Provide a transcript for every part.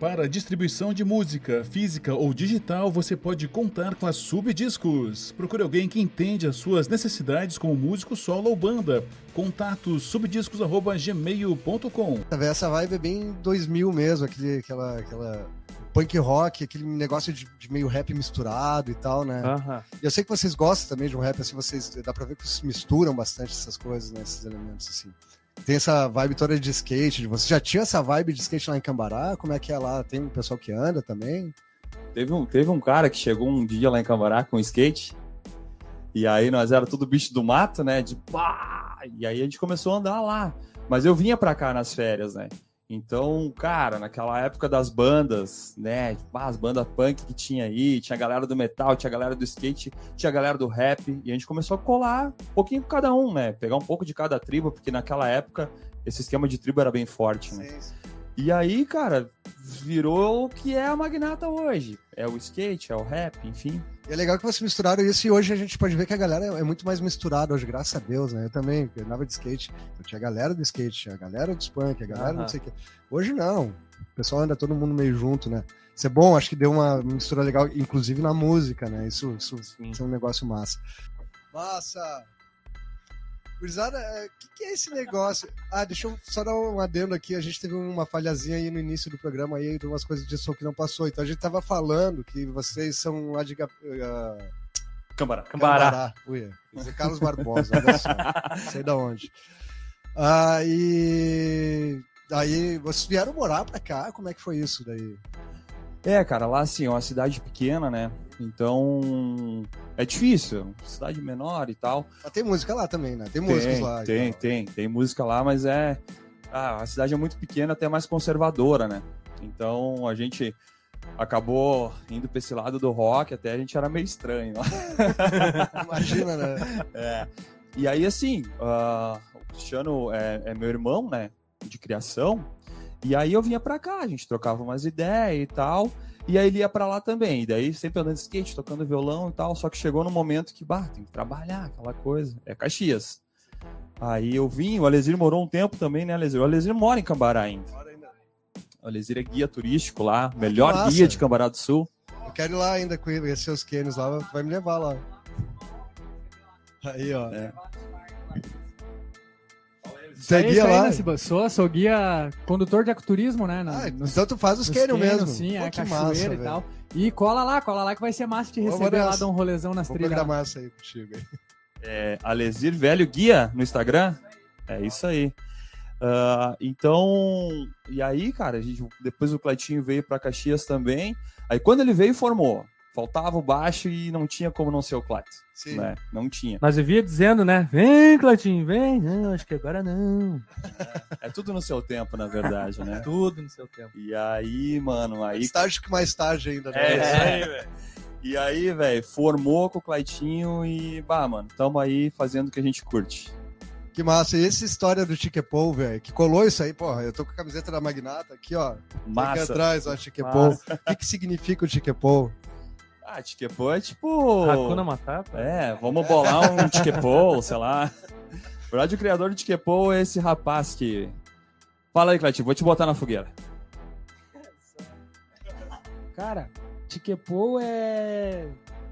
Para distribuição de música, física ou digital, você pode contar com a Subdiscos. Procure alguém que entende as suas necessidades como músico solo ou banda. Contato subdiscos@gmail.com. Essa vibe é bem 2000 mesmo, aquele, aquela, aquela punk rock, aquele negócio de, de meio rap misturado e tal, né? E eu sei que vocês gostam também de um rap, assim, vocês dá pra ver que vocês misturam bastante essas coisas, né? Esses elementos, assim. Tem essa vibe toda de skate, você já tinha essa vibe de skate lá em Cambará? Como é que é lá? Tem um pessoal que anda também? Teve um, teve um cara que chegou um dia lá em Cambará com skate. E aí nós era tudo bicho do mato, né? De pá! E aí a gente começou a andar lá. Mas eu vinha pra cá nas férias, né? Então, cara, naquela época das bandas, né? Tipo, ah, as bandas punk que tinha aí, tinha a galera do metal, tinha a galera do skate, tinha a galera do rap, e a gente começou a colar um pouquinho com cada um, né? Pegar um pouco de cada tribo, porque naquela época esse esquema de tribo era bem forte, né? E aí, cara, virou o que é a Magnata hoje. É o skate, é o rap, enfim. E é legal que vocês misturaram isso e hoje a gente pode ver que a galera é muito mais misturada hoje, graças a Deus, né? Eu também eu andava de skate, eu tinha a galera do skate, tinha a galera dos punk, a galera não Aham. sei o quê. Hoje não. O pessoal anda todo mundo meio junto, né? Isso é bom, acho que deu uma mistura legal, inclusive na música, né? Isso, isso, isso é um negócio massa. Massa! Gurizada, o que, que é esse negócio? Ah, deixa eu só dar um adendo aqui. A gente teve uma falhazinha aí no início do programa aí, de umas coisas de som que não passou. Então a gente tava falando que vocês são lá de. Ah, Cambará. Cambará. Ui, esse é Carlos Barbosa, olha só. Sei da onde. Ah, e aí vocês vieram morar pra cá? Como é que foi isso daí? É, cara, lá assim, é uma cidade pequena, né? Então é difícil, cidade menor e tal. Mas tem música lá também, né? Tem músicos tem, lá. Tem, tem, tem música lá, mas é. Ah, a cidade é muito pequena, até mais conservadora, né? Então a gente acabou indo pra esse lado do rock, até a gente era meio estranho. Imagina, né? É. E aí, assim, ah, o Cristiano é, é meu irmão, né? De criação. E aí eu vinha pra cá, a gente trocava umas ideias e tal. E aí ele ia pra lá também. E daí sempre andando de skate, tocando violão e tal. Só que chegou no momento que, bah, tem que trabalhar, aquela coisa. É Caxias. Aí eu vim, o Alesir morou um tempo também, né, Alesir? O Alesir mora em Cambará ainda. O Alesir é guia turístico lá, melhor guia de Cambará do Sul. Eu quero ir lá ainda com ele, esses seus cânions lá, vai me levar lá. Aí, ó. É. Você isso guia aí, lá? né, Ciba? Sou, sou guia condutor de ecoturismo, né? na- Ah, nos- então tu faz os cânions, mesmo. Sim, Pô, é que cachoeira massa, e velho. tal. E cola lá, cola lá que vai ser massa te Vamos receber lá, dar um rolezão nas Vou trilhas. pegar massa aí contigo. aí. é, Alesir Velho Guia no Instagram. É isso aí. Ah, então, e aí, cara, a gente, depois o Cleitinho veio para Caxias também. Aí quando ele veio, formou. Faltava o baixo e não tinha como não ser o Cleiton, Sim. né? Não tinha. Mas eu via dizendo, né? Vem, Clatinho, vem. Não, acho que agora não. É tudo no seu tempo, na verdade, né? Tudo no seu tempo. E aí, mano, aí Estágio que mais tarde ainda, né? É isso aí, velho. E aí, velho, formou com o Claitinho e, bah, mano, tamo aí fazendo o que a gente curte. Que massa. E essa história do Chiquepou, velho, que colou isso aí, porra, eu tô com a camiseta da Magnata aqui, ó. Aqui Massa. atrás, ó, Chiquepou. O que que significa o Chiquepou? Ah, Tiquepô é tipo. Hakuna Matata. É, vamos bolar um Tiquepô, sei lá. Na verdade, o criador do Tiquepô é esse rapaz que. Fala aí, Claitinho, vou te botar na fogueira. Cara, Tiquepô é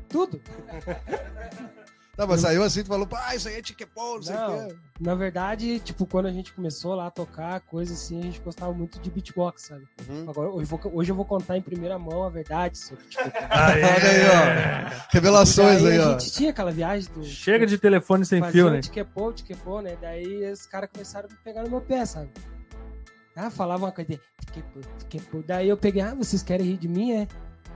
tudo. Tá, mas saiu assim, tu falou, pá, isso aí é Chiquepou, não sei o quê. Na verdade, tipo, quando a gente começou lá a tocar, coisa assim, a gente gostava muito de beatbox, sabe? Uhum. Agora, hoje, eu vou, hoje eu vou contar em primeira mão a verdade sobre Tiquepô. Olha aí, ó. Revelações aí, a ó. gente tinha aquela viagem do. Chega de telefone sem fio, né? Tiquepô, Tiquepô, né? Daí os caras começaram a me pegar no meu pé, sabe? Ah, falavam uma coisa de Tiquepô, Tiquepô. Daí eu peguei, ah, vocês querem rir de mim, é?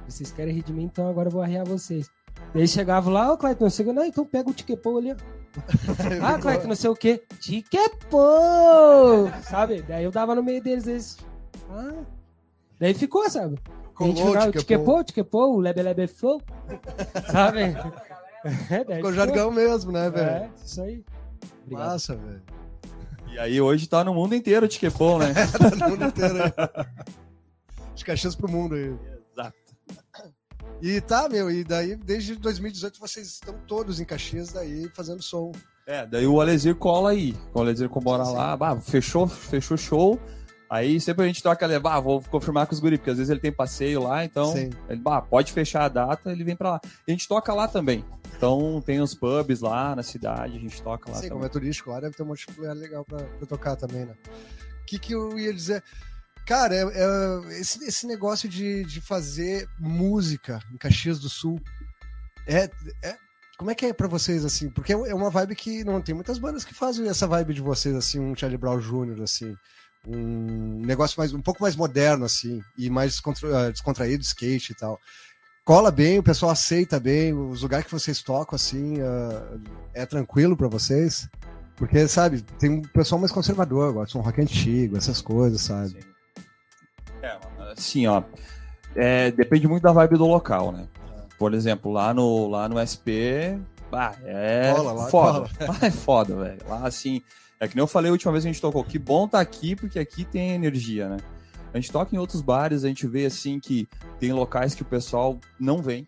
Vocês querem rir de mim, então agora eu vou arriar vocês. Daí chegava lá, ô Cleiton, chega, não, então pega o Tiquepô ali, ó. Ah, Cleiton, não sei o quê. Tiquepô! Sabe? Daí eu dava no meio deles, eles. Ah. Daí ficou, sabe? A gente Colou o ficava, Tiquepô. Tiquepô, o Lebe Lebe Flow. Sabe? É, daí Ficou jargão mesmo, né, velho? É, isso aí. Obrigado. Massa, velho. E aí hoje tá no mundo inteiro o Tiquepô, né? Todo mundo inteiro aí. De Caxias pro mundo aí. E tá, meu, e daí, desde 2018, vocês estão todos em Caxias daí fazendo som. É, daí o Alesir cola aí. O Alesir bora lá, bah, fechou, fechou show. Aí sempre a gente toca levar, ah, vou confirmar com os guri, porque às vezes ele tem passeio lá, então Sim. ele, bah, pode fechar a data, ele vem pra lá. E a gente toca lá também. Então tem os pubs lá na cidade, a gente toca lá Sim, como também. é turístico lá, deve ter um monte de lugar legal pra, pra tocar também, né? O que, que eu ia dizer? Cara, é- é- esse, esse negócio de, de fazer música em Caxias do Sul é, é- Como é que é pra vocês, assim? Porque é uma vibe que não tem muitas bandas que fazem essa vibe de vocês, assim, um Charlie Brown Jr., assim. Um negócio mais, um pouco mais moderno, assim, e mais descontra- descontraído, skate e tal. Cola bem, o pessoal aceita bem, os lugares que vocês tocam, assim, ah, é tranquilo pra vocês? Porque, sabe, tem um pessoal mais conservador, gosta de um rock antigo, essas coisas, sabe? É, assim, ó. é, depende muito da vibe do local, né? Por exemplo, lá no, lá no SP, é Cola lá, foda. É foda, velho. Lá, assim, é que nem eu falei a última vez que a gente tocou, que bom tá aqui, porque aqui tem energia, né? A gente toca em outros bares, a gente vê, assim, que tem locais que o pessoal não vem,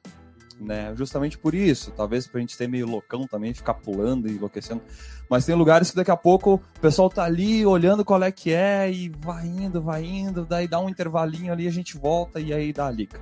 né? Justamente por isso, talvez pra gente ser meio loucão também, ficar pulando e enlouquecendo. Mas tem lugares que daqui a pouco o pessoal tá ali olhando qual é que é e vai indo, vai indo, daí dá um intervalinho ali, a gente volta e aí dá a liga.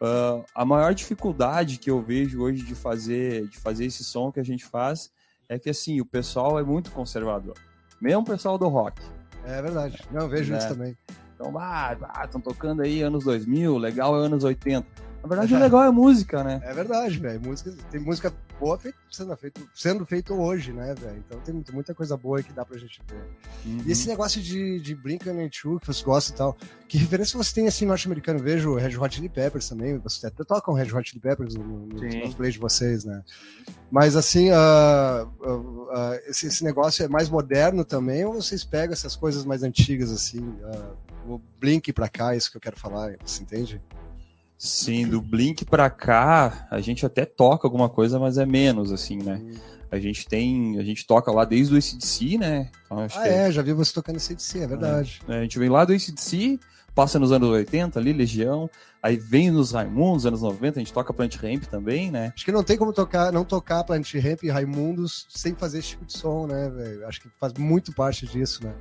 Ah, a maior dificuldade que eu vejo hoje de fazer, de fazer esse som que a gente faz é que assim, o pessoal é muito conservador. Mesmo o pessoal do rock. É verdade. Não, eu vejo Né? isso também. Então, ah, estão tocando aí anos 2000, legal é anos 80. Na verdade, o legal é música, né? É verdade, velho. Música, tem música boa feita, sendo, feito, sendo feito hoje, né, velho? Então tem muita- coisa boa aí que dá pra gente ver. Uhum. E esse negócio de, de Blink-182 que você gosta e tal, que referência você tem assim norte-americano? Vejo Red Hot Chili Peppers também, você até tocam Red Hot Chili Peppers no- nos Sim. cosplays de vocês, né? Mas assim, ah, ah, ah, esse, esse negócio é mais moderno também ou vocês pegam essas coisas mais antigas assim? o Blink pra cá, é isso que eu quero falar, você entende? Sim, do Blink pra cá, a gente até toca alguma coisa, mas é menos, assim, né? A gente tem, a gente toca lá desde o ACDC, né? Então, acho Ah, que é, já vi você tocando esse CDC, é verdade. né, A gente vem lá do ACDC, passa nos anos 80 ali, Legião, aí vem nos Raimundos, anos 90, a gente toca Plant Ramp também, né? Acho que não tem como tocar, não tocar Planet Ramp e Raimundos sem fazer esse tipo de som, né, velho? Acho que faz muito parte disso, né?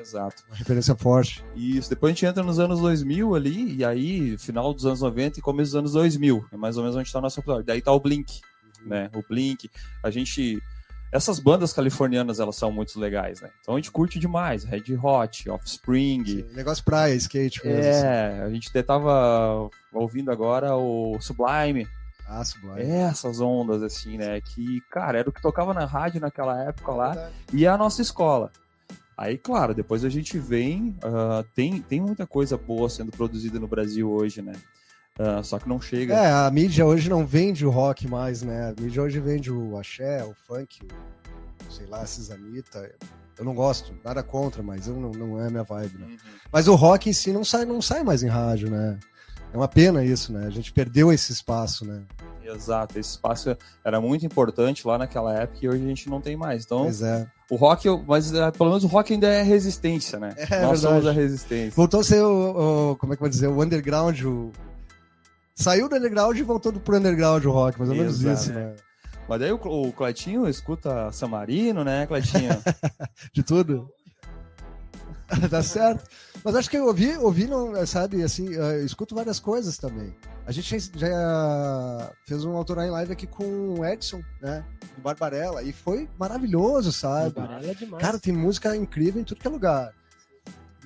Exato. Uma referência forte. Isso, depois a gente entra nos anos 2000 ali, e aí, final dos anos 90 e começo dos anos 2000, é mais ou menos onde tá o nosso episódio. Daí tá o Blink, né? O Blink, a gente... Essas bandas californianas, elas são muito legais, né? Então a gente curte demais, Red Hot, Offspring, Sim, negócio praia, skate mesmo. assim. É, a gente até tava ouvindo agora o Sublime, Ah, sublime. essas ondas assim, né? Que, cara, era o que tocava na rádio naquela época lá Verdade. e é a nossa escola. Aí, claro, depois a gente vem, ah, tem, tem muita coisa boa sendo produzida no Brasil hoje, né? Ah, só que não chega. É, a mídia hoje não vende o rock mais, né? A mídia hoje vende o axé, o funk, o, sei lá, esses Anitta. Eu não gosto, nada contra, mas eu não, não é a minha vibe, né? Uhum. Mas o rock em si não sai, não sai mais em rádio, né? É uma pena isso, né? A gente perdeu esse espaço, né? Exato, esse espaço era muito importante lá naquela época e hoje a gente não tem mais. Então, Pois é. o rock, mas ah, pelo menos o rock ainda é resistência, né? É Nós somos verdade. a resistência. Voltou a ser o, o- Como é que eu vou dizer? O underground. O... Saiu do underground e voltou pro underground o rock, mais ou menos Exato. isso, né? Mas daí o, o Cleitinho escuta Samarino, né, Cleitinho? De tudo. tá certo. Mas acho que eu ouvi, ouvi não, sabe, assim, eu escuto várias coisas também. A gente já, fez um autoral em live aqui com o Edson, né? Do Barbarella, e foi maravilhoso, sabe? Baralho é demais. Cara, tem música incrível em tudo que é lugar.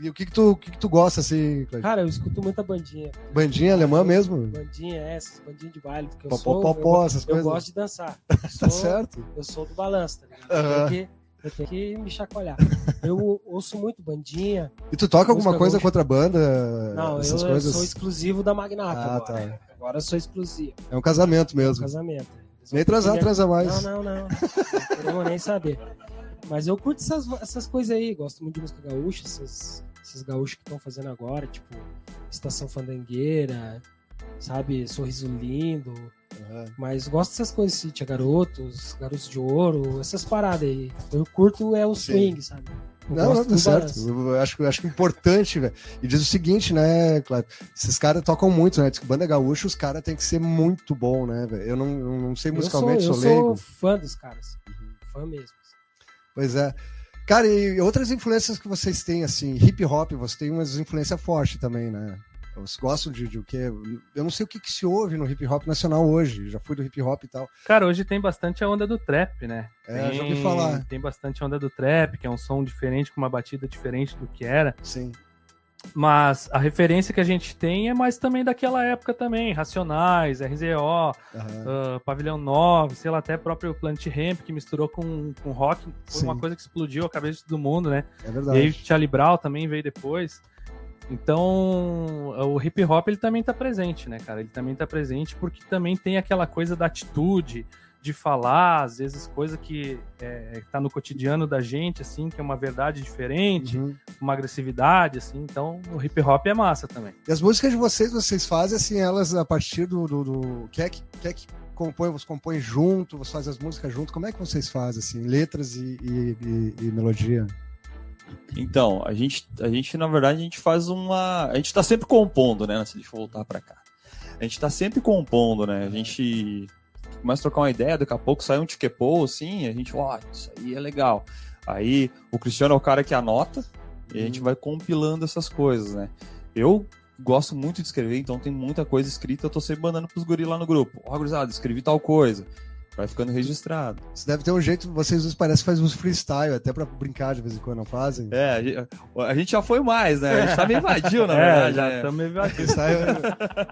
E o que que tu, que que tu gosta, assim? Cara, eu escuto muita bandinha. Bandinha alemã mesmo? Bandinha, essas, bandinha de baile. Porque eu Pó, sou. pó, pó, eu, essas eu coisas. gosto de dançar. Tá Eu sou, certo? eu sou do balanço, tá ligado? Eu Aham. Eu tenho que me chacoalhar. Eu ouço muito bandinha. E tu toca alguma coisa gaúcha. com outra banda? Não, eu, sou exclusivo da Magnata Ah, agora. tá. Agora eu sou exclusivo. É um casamento É um mesmo. casamento. Nem transar, querer- transa mais. Não, não, não. Não queremos nem saber. Mas eu curto essas, essas coisas aí. Gosto muito de música gaúcha, essas, esses gaúchos que estão fazendo agora, tipo Estação Fandangueira, sabe? Sorriso Lindo. Mas gosto dessas coisas, assim, Tia Garotos, Garotos de Ouro, essas paradas aí. Eu curto é o Sim. swing, sabe? Eu Não, não, tá certo. Eu acho, eu acho importante, velho. E diz o seguinte, né, Cláudio? Esses caras tocam muito, né? Diz que banda gaúcha, os caras têm que ser muito bom, né, velho? Eu não, eu não sei Eu sou, musicalmente, eu sou, sou leigo. fã dos caras. Fã mesmo. Pois é. Cara, e outras influências que vocês têm, assim, hip hop, você tem umas influências fortes também, né? Vocês gostam de, de o quê? Eu não sei o que, que se ouve no hip hop nacional hoje. Já fui do hip hop e tal. Cara, hoje tem bastante a onda do trap, né? É, tem, já ouvi falar. Tem bastante a onda do trap, que é um som diferente, com uma batida diferente do que era. Sim. Mas a referência que a gente tem é mais também daquela época também. Racionais, RZO, Aham. ah, Pavilhão 9, sei lá, até próprio Plant Ramp, que misturou com, com rock. Foi Sim. uma coisa que explodiu a cabeça de todo mundo, né? É E aí verdade. o Charlie Brown também veio depois. Então, o hip hop ele também tá presente, né, cara? Ele também tá presente porque também tem aquela coisa da atitude, de falar, às vezes coisa que é, tá no cotidiano da gente, assim, que é uma verdade diferente, Uhum. uma agressividade, assim. Então, o hip hop é massa também. E as músicas de vocês, vocês fazem assim, elas a partir do. do, do... Quer que, quer que compõe, você compõe junto, você faz as músicas junto. Como é que vocês fazem, assim, letras e, e, e- e melodia? Então, a gente, a gente, na verdade, a gente faz uma. A gente tá sempre compondo, né? Se deixa eu voltar pra cá. A gente tá sempre compondo, né? A gente começa a trocar uma ideia, daqui a pouco sai um tiquepô, assim, a gente, ó, isso aí é legal. Aí o Cristiano é o cara que anota e a gente vai compilando essas coisas, né? Eu gosto muito de escrever, então tem muita coisa escrita, eu tô sempre mandando pros guri lá no grupo. Ó, gurizada, escrevi tal coisa. Vai ficando registrado. Você deve ter um jeito, vocês dois parece que fazem uns freestyle, até pra brincar de vez em quando, não fazem? É, a gente, a gente já foi mais, né? A gente tá meio vadio, na é, verdade. já né? meio Freestyle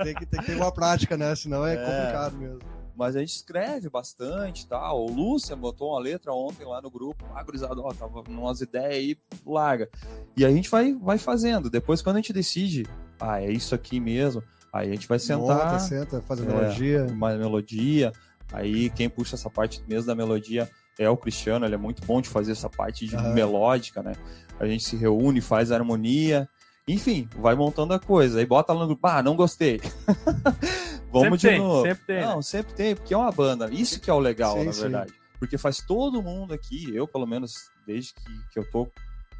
tem que, tem que ter uma prática, né? Senão é, É. complicado mesmo. Mas a gente escreve bastante, tá? O Lúcia botou uma letra ontem lá no grupo. Ah, gurizada, ó, tava umas ideias aí, larga. E a gente vai, vai fazendo. Depois, quando a gente decide, ah, é isso aqui mesmo, aí a gente vai sentar, Monta, senta, faz a É. melodia. uma melodia. Aí quem puxa essa parte mesmo da melodia é o Cristiano, ele é muito bom de fazer essa parte de Aham. melódica, né? A gente se reúne, faz a harmonia. Enfim, vai montando a coisa. Aí bota lá no grupo, ah, não gostei. Vamos Sempre de tem, novo. sempre tem, Não, sempre tem, porque é uma banda. Isso que é o legal, Sim, na sim. verdade. Porque faz todo mundo aqui, eu pelo menos, desde que, que eu tô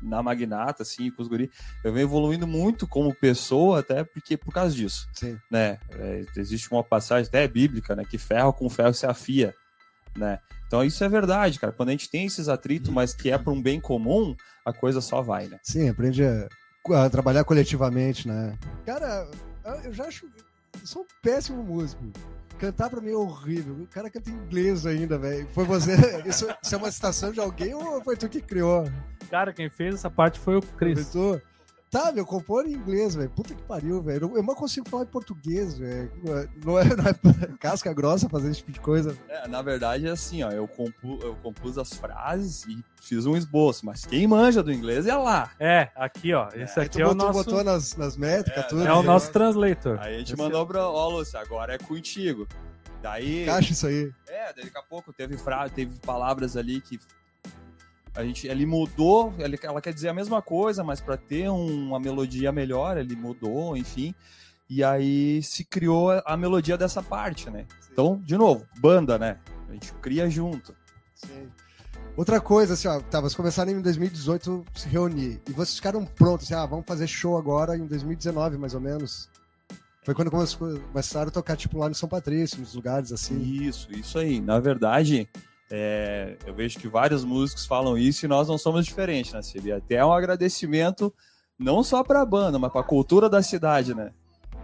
na Magnata, assim, com os guri, eu venho evoluindo muito como pessoa, até porque por causa disso Sim. né? É, existe uma passagem até bíblica, né? Que ferro com ferro se afia, né? Então isso é verdade, cara. Quando a gente tem esses atritos, mas que é para um bem comum, a coisa só vai, né? Sim, aprende a, a trabalhar coletivamente, né? Cara, eu já acho. Eu sou um péssimo músico. Cantar pra mim é horrível. O cara canta em inglês ainda, velho. Foi você. Isso, isso é uma citação de alguém ou foi tu que criou? Cara, quem fez essa parte foi o Chris. Foi tu? Tá, meu, compor em inglês, velho. Puta que pariu, velho. Eu não consigo falar em português, velho. Não é, não é casca grossa fazer esse tipo de coisa. É, na verdade é assim, ó. Eu, compu, eu compus as frases e fiz um esboço, mas quem manja do inglês é lá. É, aqui, ó. Esse Aí aqui tu é o botou, nosso. botou nas, nas métricas, tudo. É o né? nosso translator. Aí a gente Esse mandou pra. Ó, Lúcia, agora é contigo. Daí. Encaixa isso aí. É, daqui a pouco teve frase, teve palavras ali que a gente, ele mudou, ele- ela quer dizer a mesma coisa, mas para ter um- uma melodia melhor, ele mudou, enfim. E aí se criou a- a melodia dessa parte, né? Então, de novo, banda, né? A gente cria junto. Sim. Outra coisa, assim, ó, tá, vocês começaram em 2018 se reunir. E vocês ficaram prontos, assim, ah, vamos fazer show agora em 2019, mais ou menos. Foi quando come- começaram a tocar, tipo, lá no São Patrício, nos lugares assim. Isso, isso aí. Na verdade, é, eu vejo que vários músicos falam isso e nós não somos diferentes, né, Silvia? Até é um agradecimento não só para a banda, mas para a cultura da cidade, né?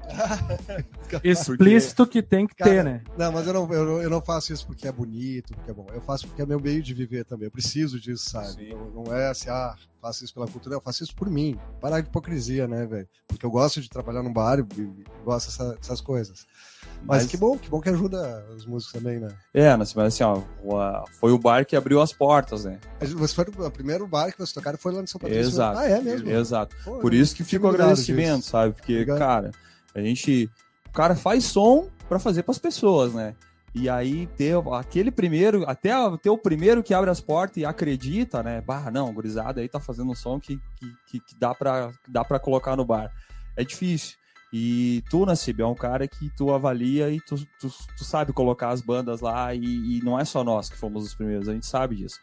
Explícito que tem que Cara, ter, né? Não, mas eu não, eu, não- eu não faço isso porque é bonito, porque é bom. Eu faço porque é meu meio de viver também. Eu preciso disso, sabe? Não, não é assim, ah, faço isso pela cultura, eu faço isso por mim. Parar de hipocrisia, né, velho? Porque eu gosto de trabalhar num bar e, e gosto dessa- dessas coisas. Mas, que bom, que bom que ajuda os músicos também, né? É, mas assim, ó, foi o bar que abriu as portas, né? Mas Você foi o primeiro bar que vocês tocaram foi lá no São Patrício. Exato. Ah, é mesmo? Exato. Pô, Por isso que tinha fica o me ligado agradecimento, disso. sabe? Porque, Obrigado. cara, a gente. O cara faz som pra fazer pras pessoas, né? E aí ter aquele primeiro, até a- ter o primeiro que abre as portas e acredita, né? Bah, não, gurizada aí tá fazendo um som que, que, que, dá, que dá pra colocar no bar. É difícil. E tu, Nassib, é um cara que tu avalia e tu, tu, tu sabe colocar as bandas lá e, e não é só nós que fomos os primeiros, a gente sabe disso.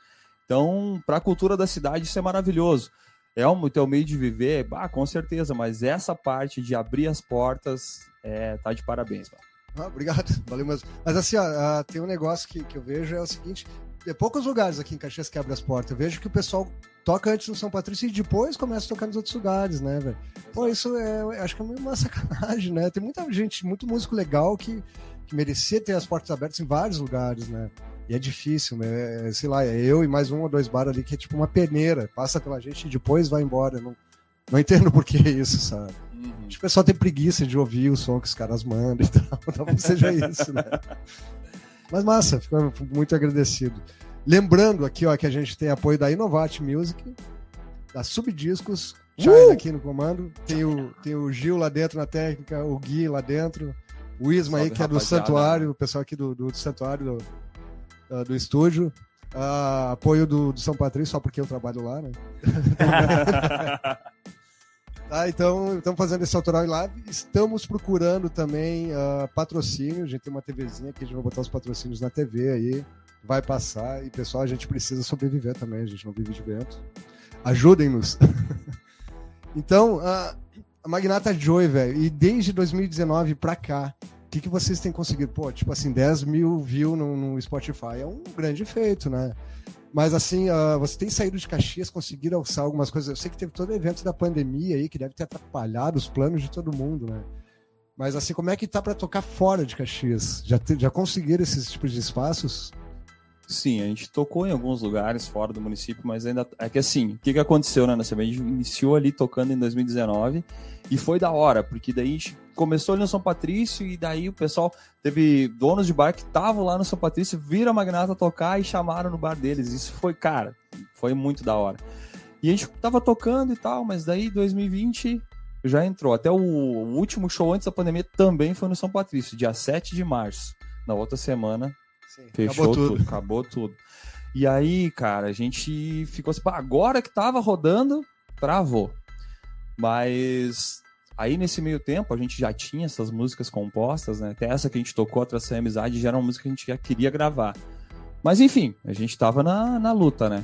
Então, pra cultura da cidade, isso é maravilhoso. É o teu meio de viver, bah, com certeza, mas essa parte de abrir as portas é, tá de parabéns, mano. Ah, obrigado, valeu mesmo. Mas assim, ó, ah, tem um negócio que, que eu vejo é o seguinte: é poucos lugares aqui em Caxias que abrem as portas. Eu vejo que o pessoal toca antes no São Patrício e depois começa a tocar nos outros lugares, né, velho? Pô, isso é, acho que é uma sacanagem, né? Tem muita gente, muito músico legal que, que merecia ter as portas abertas em vários lugares, né? E é difícil, né? É, sei lá, é eu e mais um ou dois bar ali que é tipo uma peneira, passa pela gente e depois vai embora. Não, não entendo por que isso, sabe? Uhum. Acho que o pessoal tem preguiça de ouvir o som que os caras mandam e tal. Talvez seja isso, né? Mas massa, fico muito agradecido. Lembrando aqui, ó, que a gente tem apoio da Innovate Music, da Subdiscos, China aqui no comando. Tem o, tem o Gil lá dentro na técnica, o Gui lá dentro, o Isma aí, que é do rapaziada. Santuário, o pessoal aqui do, do Santuário do, do estúdio. Ah, apoio do, do São Patrício, só porque eu trabalho lá, né? Tá, então estamos fazendo esse autoral live. Estamos procurando também ah, patrocínio. A gente tem uma TVzinha que a gente vai botar os patrocínios na TV aí. Vai passar. E pessoal, a gente precisa sobreviver também. A gente não vive de vento. Ajudem-nos. então, ah, a Magnata Joy, velho. E desde 2019 pra cá, que, que vocês têm conseguido? Pô, tipo assim, 10 mil views no, no Spotify é um grande feito, né? Mas assim, ah, você tem saído de Caxias, conseguiram alçar algumas coisas. Eu sei que teve todo o evento da pandemia aí, que deve ter atrapalhado os planos de todo mundo, né? Mas assim, como é que tá para tocar fora de Caxias? Já, te- já conseguiram esses tipos de espaços? Sim, a gente tocou em alguns lugares fora do município, mas ainda. É que assim, o que, que aconteceu, né? Nessa? A gente iniciou ali tocando em 2019 e foi da hora, porque daí a gente começou ali no São Patrício e daí o pessoal teve donos de bar que estavam lá no São Patrício, viram a Magnata tocar e chamaram no bar deles. Isso foi, cara, foi muito da hora. E a gente tava tocando e tal, mas daí 2020 já entrou. Até o último show antes da pandemia também foi no São Patrício, dia 7 de março. Na outra semana Sim, Fechou tudo. acabou tudo. E aí, cara, a gente ficou assim, "Pá, agora que tava rodando, travou. Mas aí nesse meio tempo a gente já tinha essas músicas compostas, né? Até essa que a gente tocou, a Tração Amizade, já era uma música que a gente já queria gravar. Mas enfim, a gente tava na, na luta, né?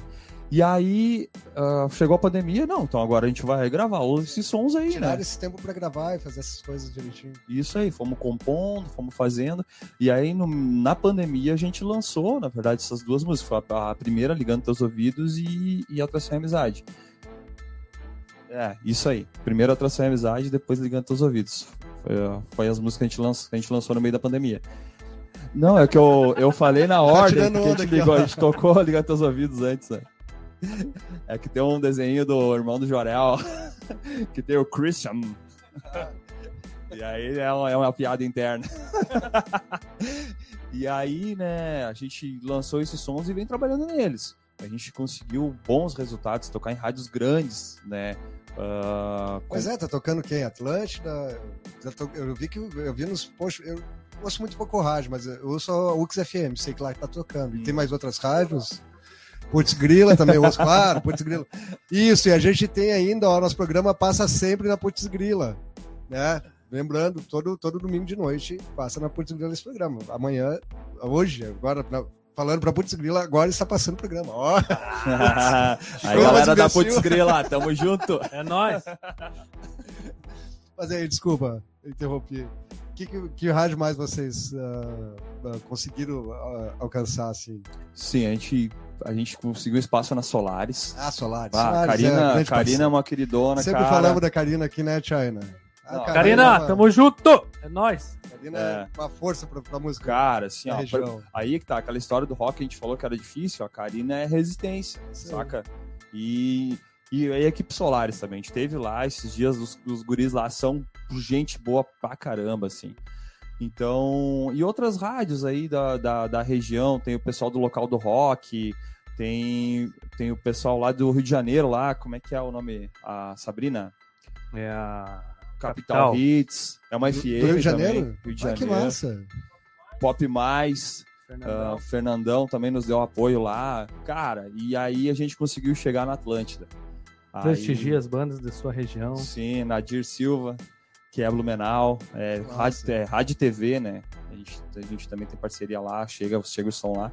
E aí ah, chegou a pandemia, não, então agora a gente vai gravar esses sons aí, né? Tiraram esse tempo para gravar e fazer essas coisas direitinho. Isso aí, fomos compondo, fomos fazendo. E aí, no- na pandemia, a gente lançou, na verdade, essas duas músicas. Foi a, a primeira, Ligando Teus Ouvidos, e, e Atração e Amizade. É, isso aí. Primeiro Atração e Amizade, depois Ligando Teus Ouvidos. Foi, foi as músicas que a, gente lançou, que a gente lançou no meio da pandemia. Não, é que eu, eu falei na ordem, tirando porque a gente, ligou, a gente tocou Ligando Teus Ouvidos antes, né? É que tem um desenho do irmão do Jorel, que tem o Christian. E aí é uma, é uma piada interna. e aí, né, a gente lançou esses sons e vem trabalhando neles. A gente conseguiu bons resultados, tocar em rádios grandes, né? ah, com- Pois é, tá tocando quem? Atlântida? Eu vi que eu vi nos poxa, eu ouço muito pouco rádio, mas eu ouço a Ux FM, sei que lá que tá tocando. E tem mais outras rádios? Putz Grila também ouço, claro, Putz Grila. Isso, e a gente tem ainda, ó, o nosso programa passa sempre na Putz Grila, né? Lembrando, todo, todo domingo de noite passa na Putz Grila esse programa. Amanhã, hoje, agora, na- falando pra Putz Grila, agora está passando o programa. Ó, aí, galera da. Putz Grila, tamo junto. É nóis. Mas aí, desculpa, interrompi. Que, que, rádio mais vocês ah, ah, conseguiram ah, alcançar, assim? Sim, a gente, a gente conseguiu espaço na Solares. Ah, Solares. Ah, Solares, Karina, é, Karina é uma queridona, Sempre cara. falamos da Karina aqui, né, China? Não, Karina, é uma- tamo junto. É nóis. Karina É. é uma força pra, pra música Cara, assim, ó, região. Aí que tá, aquela história do rock que a gente falou que era difícil, a Karina é resistência, Sim. saca? E, e a equipe Solares também, a gente teve lá esses dias, os, os guris lá são gente boa pra caramba, assim. Então, e outras rádios aí da, da, da região, tem o pessoal do local do rock, tem, tem o pessoal lá do Rio de Janeiro lá, como é que é o nome? A Sabrina? É a Capital, Capital. Hits, é uma do Rio de também, Janeiro? Rio de Ah, que Janeiro, massa. Pop Mais, Fernandão. O Fernandão também nos deu apoio lá. Cara, e aí a gente conseguiu chegar na Atlântida. Aí- Prestigia as bandas da sua região. Sim, Nadir Silva, que é Blumenau, é, rádio, é, rádio TV, né? A gente, a gente também tem parceria lá, chega, chega o som lá.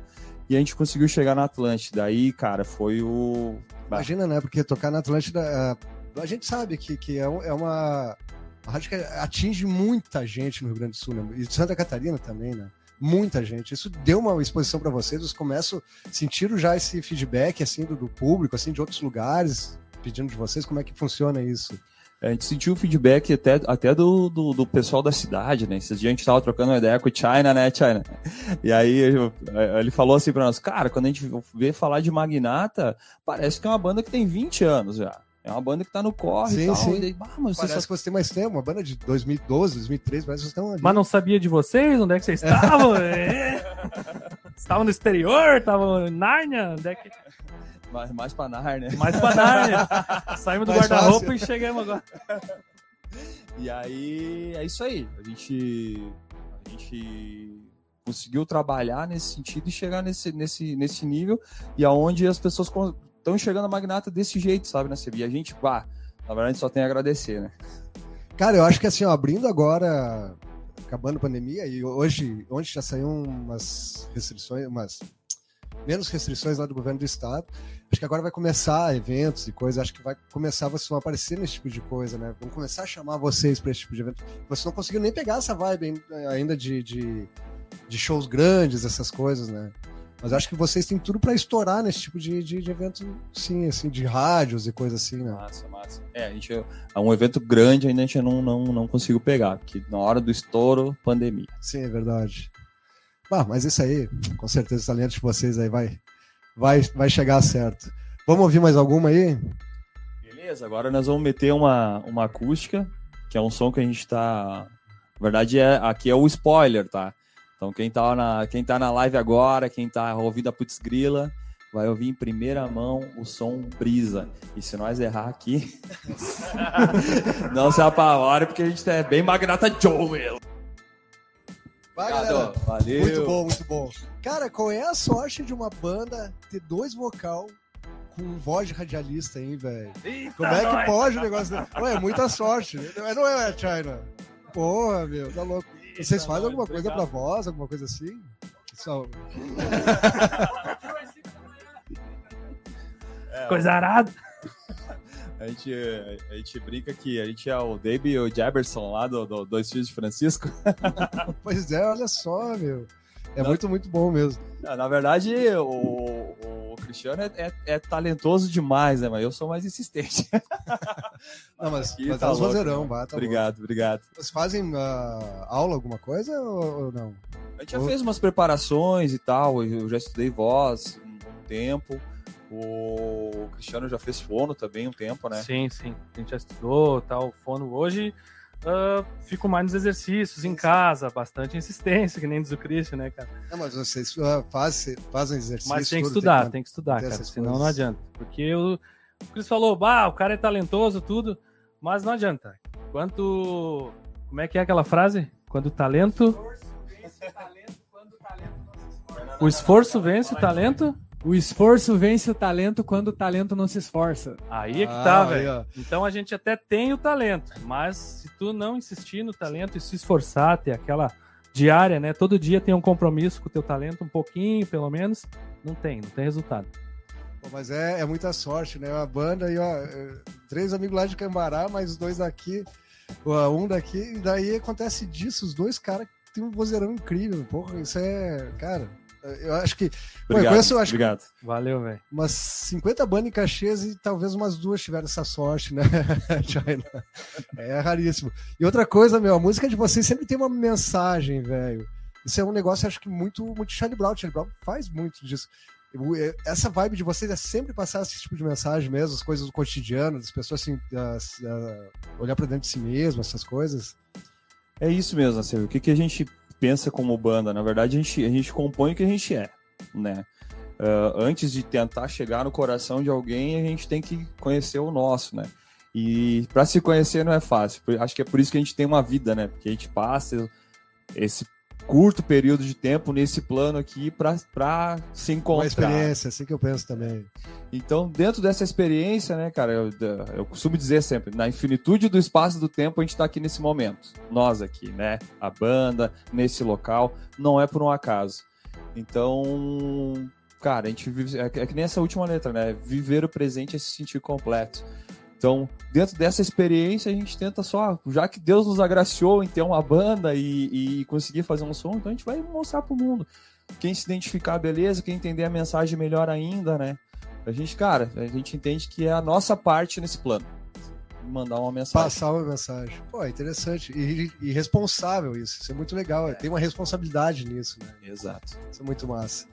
E a gente conseguiu chegar na Atlântida. Aí, cara, foi o. Imagina, né? Porque tocar na Atlântida, ah, a gente sabe que, que é, é uma, uma rádio que atinge muita gente no Rio Grande do Sul, né? E Santa Catarina também, né? muita gente. Isso deu uma exposição para vocês, vocês começam, sentiram já esse feedback, assim, do, do público, assim, de outros lugares, pedindo de vocês, como é que funciona isso? A gente sentiu o feedback até, até do, do, do pessoal da cidade, né? Esses dias a gente tava trocando uma ideia com o China, né, China? E aí eu- ele falou assim pra nós, cara, quando a gente vê falar de Magnata, parece que é uma banda que tem 20 anos já. É uma banda que tá no corre Sim, e tal. sim. E daí, "Ah, mas Parece que você tem mais tempo, uma banda de 2012, 2013, parece que vocês estão ali. Mas não sabia de vocês? Onde é que vocês estavam? É. Estavam no exterior? Estavam em Nárnia? Onde é que... mais, mais pra Narnia. Mais pra Nárnia. Saímos do guarda-roupa e chegamos agora. E aí é isso aí. A gente, a gente conseguiu trabalhar nesse sentido e chegar nesse, nesse, nesse nível e aonde as pessoas estão chegando a Magnata desse jeito, sabe, né, Cebi? E a gente, pá, na verdade, só tem a agradecer, né? Cara, eu acho que assim, ó, abrindo agora, acabando a pandemia, e hoje, ontem já saiu umas restrições, umas menos restrições lá do governo do estado. Acho que agora vai começar eventos e coisas, acho que vai começar, vocês vão aparecer nesse tipo de coisa, né? Vão começar a chamar vocês para esse tipo de evento. Vocês não conseguiram nem pegar essa vibe ain- ainda de, de, de shows grandes, essas coisas, né? Mas acho que vocês têm tudo para estourar nesse tipo de, de, de evento, sim, assim, de rádios e coisa assim, né? Massa, massa. É, a gente, é um evento grande ainda a gente não, não, não conseguiu pegar, porque na hora do estouro, pandemia. Sim, é verdade. Mas isso aí, com certeza o talento de vocês aí vai, vai, vai chegar certo. Vamos ouvir mais alguma aí? Beleza, agora nós vamos meter uma, uma acústica, que é um som que a gente tá. Na verdade, é, aqui é o spoiler, tá? Então quem tá, na, quem tá na live agora, quem tá ouvindo a Putz Grila, vai ouvir em primeira mão o som Brisa. E se nós errar aqui, não se apavore, porque a gente é bem Magnata Joe mesmo. Vai, galera. Valeu. Muito bom, muito bom. Cara, qual é a sorte de uma banda ter dois vocal com voz de radialista, hein, velho? Como é que pode o negócio desse? Ué, é muita sorte. Não é, não é, China? Porra, meu, tá louco. Vocês fazem alguma coisa pra voz, alguma coisa assim? Só... Coisa arada. A gente, a gente brinca que a gente é o Dave e o Jabberson lá do, do Dois Filhos de Francisco. Pois é, olha só, meu. É Não. muito, muito bom mesmo. Na verdade, o, o Cristiano é, é- é talentoso demais, né? Mas eu sou mais insistente. Não, mas, Aqui mas tá elas louco, vozerão, né? tá obrigado, obrigado. Vocês fazem ah, aula, alguma coisa ou, ou não? A gente já fez umas preparações e tal. Eu já estudei voz um, um tempo. O Cristiano já fez fono também um tempo, né? Sim, sim. A gente já estudou, tal, fono. Hoje ah, fico mais nos exercícios, em casa, bastante insistência, que nem diz o Christian, né, cara? Não, mas vocês ah, fazem, fazem exercício. Mas tem que estudar, que- tem que estudar, cara. Senão não coisas. adianta. Porque o, o Chris falou, bah, o cara é talentoso, tudo, mas não adianta. Quanto. Como é que é aquela frase? Quando o talento. O esforço vence o talento. O esforço vence o talento quando o talento não se esforça. Aí é que Ah, tá, aí, velho. Então a gente até tem o talento, mas se tu não insistir no talento e se esforçar, ter aquela diária, né? Todo dia tem um compromisso com o teu talento, um pouquinho, pelo menos, não tem, não tem resultado. Pô, mas é, é muita sorte, né? A banda aí, ó, é, três amigos lá de Cambará, mais dois daqui, um daqui, e daí acontece disso, os dois caras têm um vozeirão incrível, porra, isso é, cara, eu acho que, Pô, eu Obrigado. conheço, eu acho que obrigado. Valeu, velho. umas 50 bandas em Caxias e talvez umas duas tiveram essa sorte, né, China? É raríssimo. E outra coisa, meu, a música de vocês sempre tem uma mensagem, velho. Isso é um negócio, acho que muito, muito Charlie Brown. Charlie Brown faz muito disso. É- Essa vibe de vocês é sempre passar esse tipo de mensagem mesmo, as coisas do cotidiano, das pessoas assim, as- a- olhar pra dentro de si mesmo, essas coisas. É isso mesmo, assim, o que, que a gente pensa como banda? Na verdade, a gente, a gente compõe o que a gente é, né? Ah, antes de tentar chegar no coração de alguém, a gente tem que conhecer o nosso, né? E para se conhecer não é fácil. Acho que é por isso que a gente tem uma vida, né? Porque a gente passa esse curto período de tempo nesse plano aqui para se Uma encontrar. experiência, assim que eu penso também. Então, dentro dessa experiência, né, cara, eu, eu costumo dizer sempre, na infinitude do espaço e do tempo, a gente tá aqui nesse momento. Nós aqui, né? A banda, nesse local, não é por um acaso. Então, cara, a gente vive. É é que nem essa última letra, né? Viver o presente é se sentir completo. Então, dentro dessa experiência, a gente tenta só, já que Deus nos agraciou em ter uma banda e, e conseguir fazer um som, então a gente vai mostrar pro mundo. Quem se identificar, beleza, quem entender a mensagem melhor ainda, né? A gente, cara, a gente entende que é a nossa parte nesse plano. Mandar uma mensagem. Passar uma mensagem. Pô, é interessante. E, e responsável isso. Isso é muito legal. Tem uma responsabilidade nisso, né? Exato. Isso é muito massa.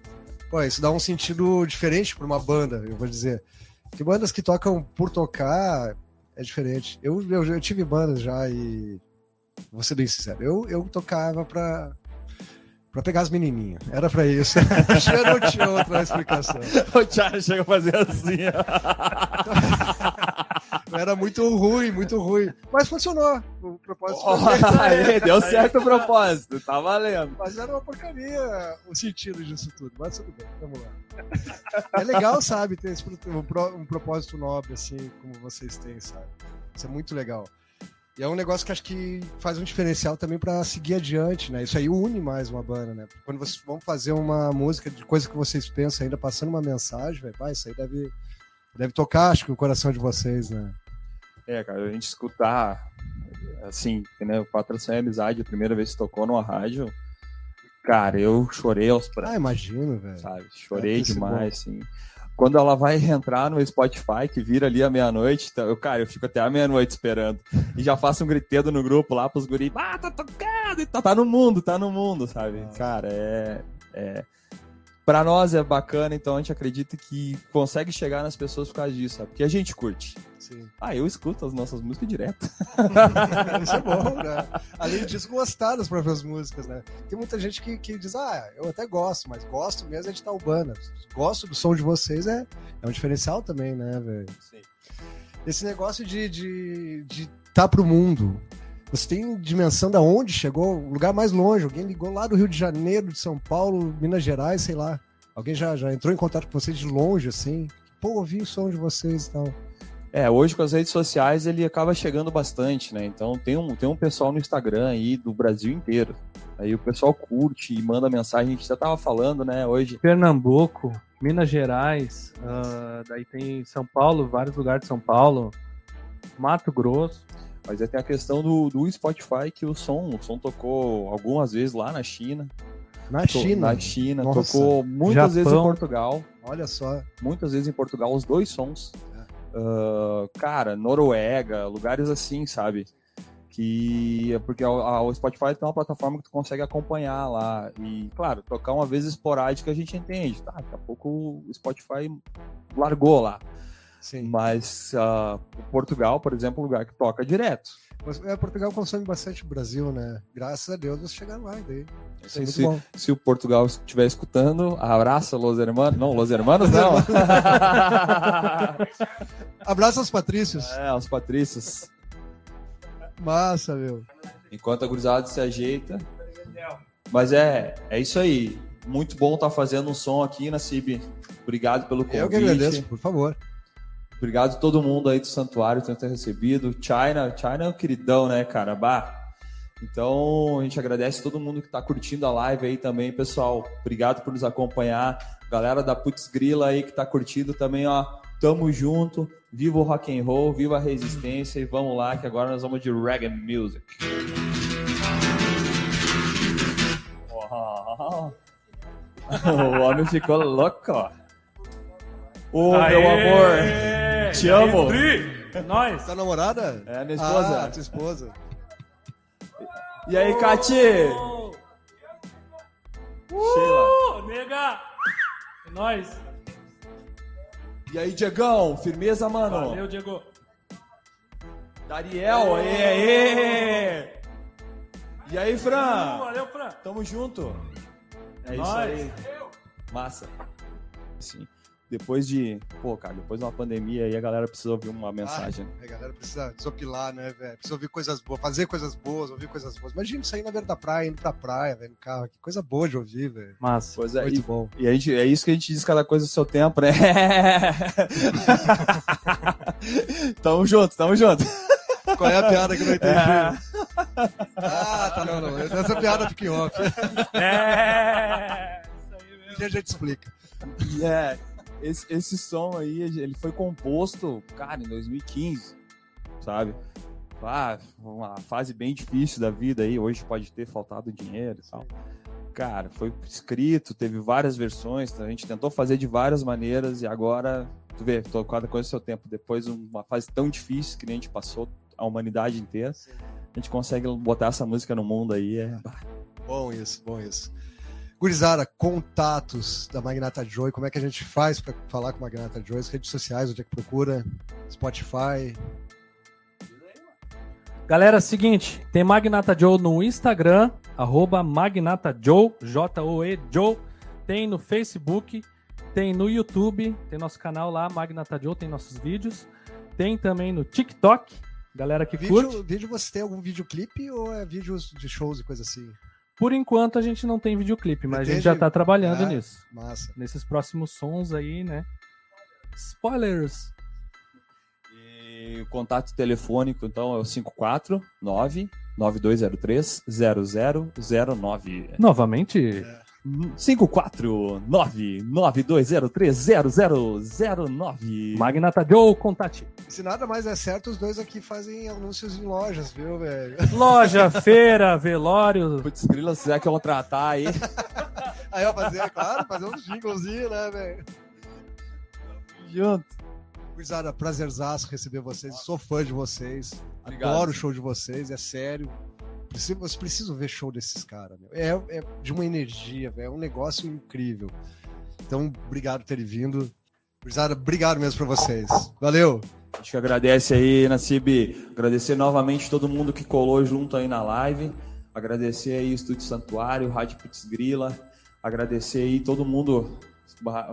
Pô, isso dá um sentido diferente para uma banda, eu vou dizer. Que bandas que tocam por tocar é diferente. Eu, eu, eu tive bandas já e. Vou ser bem sincero. Eu, eu tocava pra, pra pegar as menininhas. Era pra isso. eu não tinha outra explicação. o Thiago chega a fazer assim. Era muito ruim, muito ruim. Mas funcionou. O propósito Oh, aí, deu certo o propósito, tá valendo. Mas era uma porcaria o sentido disso tudo. Mas tudo bem, vamos lá. É legal, sabe, ter esse, um, pro- propósito nobre, assim, como vocês têm, sabe? Isso é muito legal. E é um negócio que acho que faz um diferencial também pra seguir adiante, né? Isso aí une mais uma banda, né? Quando vocês vão fazer uma música de coisa que vocês pensam ainda, passando uma mensagem, pá, isso aí deve, deve tocar, acho que, o coração de vocês, né? É, cara, a gente escutar, assim, né, o Patrocínio e Amizade, a primeira vez que tocou numa rádio, cara, eu chorei aos prantos. Ah, imagino, velho. sabe? Chorei Deve ser demais, assim. Quando ela vai entrar no Spotify, que vira ali a meia-noite, então, eu, cara, eu fico até a meia-noite esperando. E já faço um gritedo no grupo lá pros guris, ah, tá tocando, tá, tá no mundo, tá no mundo, sabe? Cara, é, é... Pra nós é bacana, então a gente acredita que consegue chegar nas pessoas por causa disso, sabe? Porque a gente curte. Sim. Ah, eu escuto as nossas músicas direto. Isso é bom, né? Além disso, gostar das próprias músicas, né? Tem muita gente que, que diz, ah, eu até gosto, mas gosto mesmo é de tal banda. Gosto do som de vocês, é, é um diferencial também, né, velho? Esse negócio de estar de, de tá pro mundo. Você tem dimensão da onde chegou? O lugar mais longe. Alguém ligou lá do Rio de Janeiro, de São Paulo, Minas Gerais, sei lá. Alguém já, já entrou em contato com vocês de longe, assim? Pô, ouvi o som de vocês e tal. É, hoje com as redes sociais ele acaba chegando bastante, né? Então tem um, tem um pessoal no Instagram aí do Brasil inteiro. Aí o pessoal curte e manda mensagem, a gente já tava falando, né, hoje. Pernambuco, Minas Gerais, ah, daí tem São Paulo, vários lugares de São Paulo, Mato Grosso. Mas aí tem a questão do, do Spotify, que o som, o som tocou algumas vezes lá na China. Na to- China. Na China, Nossa. tocou muitas vezes em Japão. Portugal. Olha só. Muitas vezes em Portugal, os dois sons. É. Ah, cara, Noruega, lugares assim, sabe? Que. Porque a- a- o Spotify tem uma plataforma que tu consegue acompanhar lá. E, claro, tocar uma vez esporádica a gente entende. Tá, daqui a pouco o Spotify largou lá. Sim. Mas ah, Portugal, por exemplo, é um lugar que toca direto. Mas, é, Portugal consome bastante o Brasil, né? Graças a Deus vocês chegaram lá, daí. Isso é se, se o Portugal estiver escutando, abraça Los Hermanos. Não, Los Hermanos não. Abraço aos Patrícios. é, os Patrícios. Massa, meu. Enquanto a gurizada se ajeita. Mas é, é isso aí. Muito bom estar fazendo um som aqui na CIB. Obrigado pelo convite. Eu que agradeço, por favor. Obrigado a todo mundo aí do santuário por ter recebido. China, China é um queridão, né, cara? Bah. Então, a gente agradece todo mundo que tá curtindo a live aí também, pessoal. Obrigado por nos acompanhar. Galera da Putz Grila aí que tá curtindo também, ó. Tamo junto. Viva o rock and roll, viva a resistência e vamos lá que agora nós vamos de reggae music. Uau. O homem ficou louco, ó. Ô, meu amor. Te amo. Nós! Tá namorada? É, minha esposa. Ah, tua esposa. E aí, Cati? Sheila. Uh, nega! É nóis! E aí, Diegão? Firmeza, mano? Valeu, Diego! Dariel, aê, aê! E aí, Fran? Valeu, Fran! Tamo junto. É isso Nós. aí. Massa. Sim. Depois de. Pô, cara, depois de uma pandemia aí, a galera precisa ouvir uma mensagem. A galera precisa desopilar, né, velho? Precisa ouvir coisas boas, fazer coisas boas, ouvir coisas boas. Imagina sair na beira da praia, indo pra praia, velho, no carro. Que coisa boa de ouvir, velho. Massa! Pois é, Muito e, bom. e a gente, é isso que a gente diz cada coisa do seu tempo, né? tamo junto, tamo junto. Qual é a piada que eu não entendi? É. Ah, tá, não, não. Essa piada fica em off. É! Isso aí Um dia a gente explica. É. esse, esse som aí, ele foi composto, cara, em 2015, sabe? Ah, uma fase bem difícil da vida aí, hoje pode ter faltado dinheiro e tal. Cara, foi escrito, teve várias versões, a gente tentou fazer de várias maneiras e agora, tu vê, tô, cada coisa seu tempo. Depois de uma fase tão difícil que nem a gente passou, a humanidade inteira, a gente consegue botar essa música no mundo aí. É... Bom isso, bom isso. Gurizara, contatos da Magnata Joy, como é que a gente faz para falar com a Magnata Joy? As redes sociais, onde é que procura? Spotify? Galera, seguinte, tem Magnata Joe no Instagram, arroba Magnata Joe, J-O-E Joe. Tem no Facebook, tem no YouTube, tem nosso canal lá, Magnata Joe, tem nossos vídeos. Tem também no TikTok, galera que vídeo, curte. Vídeo, você tem algum videoclipe ou é vídeos de shows e coisa assim? Por enquanto a gente não tem videoclipe, mas Entendi. a gente já tá trabalhando Ah, nisso. Massa. Nesses próximos sons aí, né? Spoilers! E o contato telefônico, então, é o 549 9203 0009. Novamente, 549 9203 0009. Magnata Joe, contate. Se nada mais é certo, os dois aqui fazem anúncios em lojas, viu, velho? Loja, feira, velório. Putz, grila, se quiser contratar aí. Aí eu fazer, claro, fazer uns jinglezinhos, né, velho? junto. Gurizada, prazerzaço receber vocês. Sou fã de vocês. Obrigado. Adoro o show de vocês, é sério. Preciso, vocês precisam ver show desses caras, meu. É, é de uma energia, velho. É um negócio incrível. Então, obrigado por terem vindo. Gurizada, obrigado mesmo pra vocês. Valeu! A gente que agradece aí, Nassib. Agradecer novamente todo mundo que colou junto aí na live. Agradecer aí Estúdio Santuário, Rádio Putz Grila. Agradecer aí todo mundo,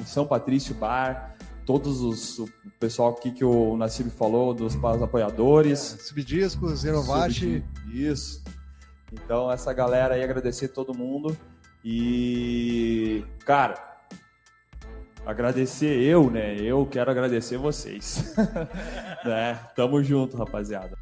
São Patrício Bar, todos os o pessoal aqui que o Nassib falou, dos os apoiadores. Subdiscos, Renovate. Isso. Então, essa galera aí, agradecer todo mundo. E, cara, agradecer eu, né? Eu quero agradecer vocês. né? Tamo junto, rapaziada.